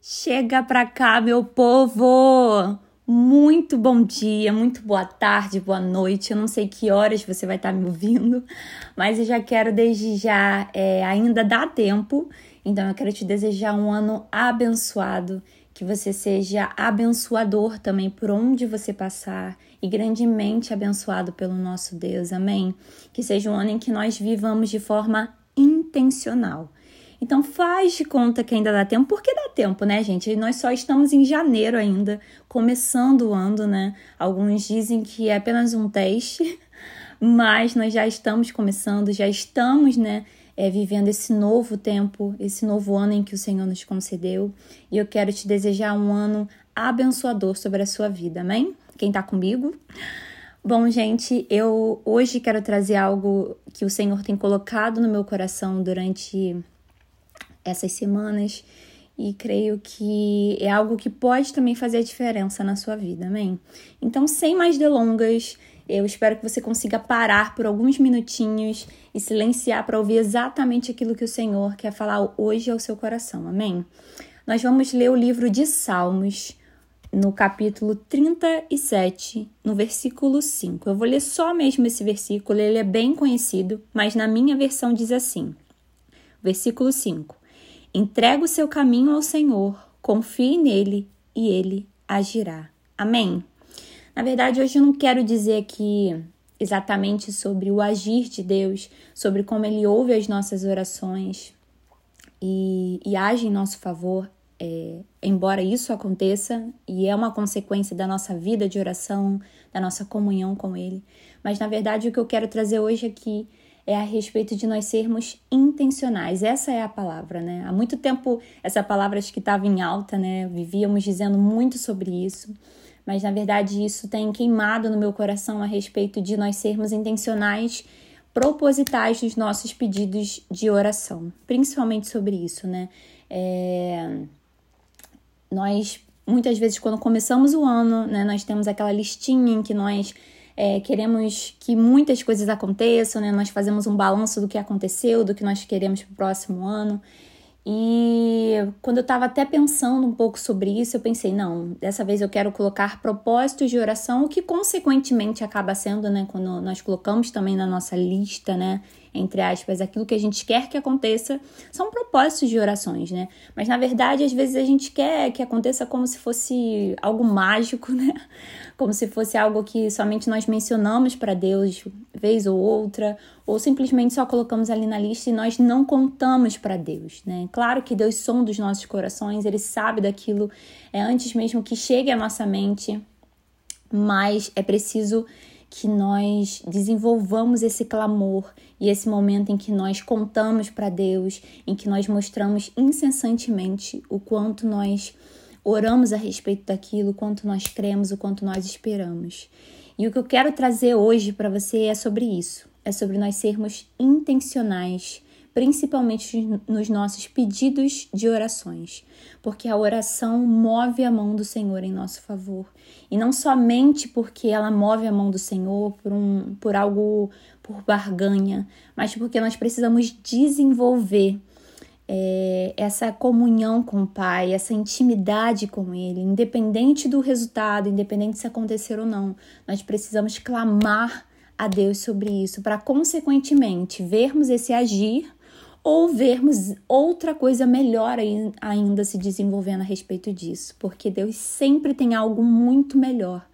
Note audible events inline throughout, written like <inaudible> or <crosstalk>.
Chega pra cá, meu povo! Muito bom dia, muito boa tarde, boa noite. Eu não sei que horas você vai estar me ouvindo, mas eu já quero desde já, é, ainda dá tempo, então eu quero te desejar um ano abençoado, que você seja abençoador também por onde você passar e grandemente abençoado pelo nosso Deus, amém? Que seja um ano em que nós vivamos de forma intencional então faz de conta que ainda dá tempo, porque dá tempo, né, gente? Nós só estamos em janeiro ainda, começando o ano, né? Alguns dizem que é apenas um teste, <laughs> mas nós já estamos começando, já estamos, né? É, vivendo esse novo tempo, esse novo ano em que o Senhor nos concedeu. E eu quero te desejar um ano abençoador sobre a sua vida, amém? Quem tá comigo? Bom, gente, eu hoje quero trazer algo que o Senhor tem colocado no meu coração durante essas semanas e creio que é algo que pode também fazer a diferença na sua vida, amém? Então, sem mais delongas, eu espero que você consiga parar por alguns minutinhos e silenciar para ouvir exatamente aquilo que o Senhor quer falar hoje ao seu coração, amém? Nós vamos ler o livro de Salmos, no capítulo 37, no versículo 5. Eu vou ler só mesmo esse versículo, ele é bem conhecido, mas na minha versão diz assim: Versículo 5: Entrega o seu caminho ao Senhor, confie nele e ele agirá. Amém. Na verdade, hoje eu não quero dizer aqui exatamente sobre o agir de Deus, sobre como ele ouve as nossas orações e, e age em nosso favor. É, embora isso aconteça e é uma consequência da nossa vida de oração, da nossa comunhão com Ele, mas na verdade o que eu quero trazer hoje aqui é a respeito de nós sermos intencionais. Essa é a palavra, né? Há muito tempo essa palavra acho que estava em alta, né? Vivíamos dizendo muito sobre isso, mas na verdade isso tem queimado no meu coração a respeito de nós sermos intencionais, propositais nos nossos pedidos de oração, principalmente sobre isso, né? É... Nós muitas vezes quando começamos o ano, né, nós temos aquela listinha em que nós é, queremos que muitas coisas aconteçam, né? Nós fazemos um balanço do que aconteceu, do que nós queremos para o próximo ano. E quando eu estava até pensando um pouco sobre isso, eu pensei, não, dessa vez eu quero colocar propósitos de oração, o que consequentemente acaba sendo, né, quando nós colocamos também na nossa lista, né, entre aspas, aquilo que a gente quer que aconteça, são propósitos de orações, né? Mas na verdade, às vezes a gente quer que aconteça como se fosse algo mágico, <laughs> né? Como se fosse algo que somente nós mencionamos para Deus vez ou outra, ou simplesmente só colocamos ali na lista e nós não contamos para Deus, né? Claro que Deus sonda os nossos corações, ele sabe daquilo é antes mesmo que chegue à nossa mente, mas é preciso que nós desenvolvamos esse clamor e esse momento em que nós contamos para Deus, em que nós mostramos incessantemente o quanto nós oramos a respeito daquilo, quanto nós cremos, o quanto nós esperamos. E o que eu quero trazer hoje para você é sobre isso. É sobre nós sermos intencionais principalmente nos nossos pedidos de orações, porque a oração move a mão do Senhor em nosso favor. E não somente porque ela move a mão do Senhor por, um, por algo, por barganha, mas porque nós precisamos desenvolver é, essa comunhão com o Pai, essa intimidade com Ele, independente do resultado, independente se acontecer ou não. Nós precisamos clamar a Deus sobre isso, para consequentemente vermos esse agir ou vermos outra coisa melhor ainda se desenvolvendo a respeito disso, porque Deus sempre tem algo muito melhor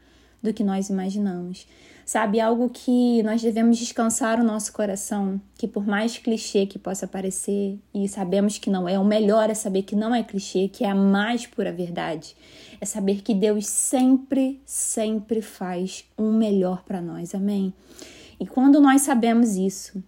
do que nós imaginamos. Sabe, algo que nós devemos descansar o nosso coração, que por mais clichê que possa parecer, e sabemos que não é, o melhor é saber que não é clichê, que é a mais pura verdade, é saber que Deus sempre, sempre faz um melhor para nós, amém? E quando nós sabemos isso,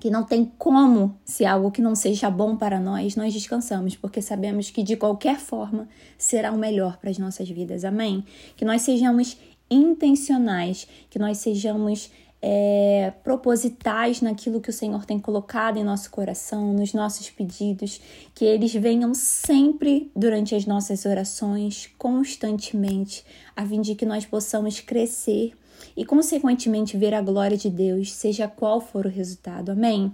que não tem como, se algo que não seja bom para nós, nós descansamos, porque sabemos que de qualquer forma será o melhor para as nossas vidas. Amém? Que nós sejamos intencionais, que nós sejamos é, propositais naquilo que o Senhor tem colocado em nosso coração, nos nossos pedidos, que eles venham sempre durante as nossas orações, constantemente, a fim de que nós possamos crescer e, consequentemente, ver a glória de Deus, seja qual for o resultado. Amém?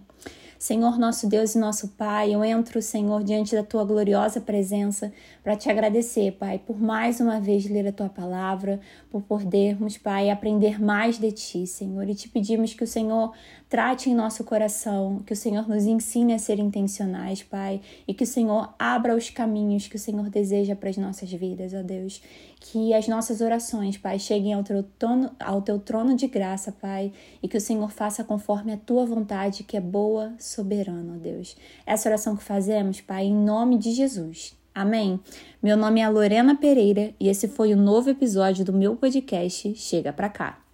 Senhor, nosso Deus e nosso Pai, eu entro, Senhor, diante da tua gloriosa presença para te agradecer, Pai, por mais uma vez ler a tua palavra, por podermos, Pai, aprender mais de ti, Senhor, e te pedimos que o Senhor trate em nosso coração, que o Senhor nos ensine a ser intencionais, Pai, e que o Senhor abra os caminhos que o Senhor deseja para as nossas vidas, ó Deus. Que as nossas orações, Pai, cheguem ao teu, trono, ao teu trono de graça, Pai, e que o Senhor faça conforme a tua vontade, que é boa, soberana, ó Deus. Essa oração que fazemos, Pai, em nome de Jesus. Amém? Meu nome é Lorena Pereira e esse foi o novo episódio do meu podcast Chega Pra Cá.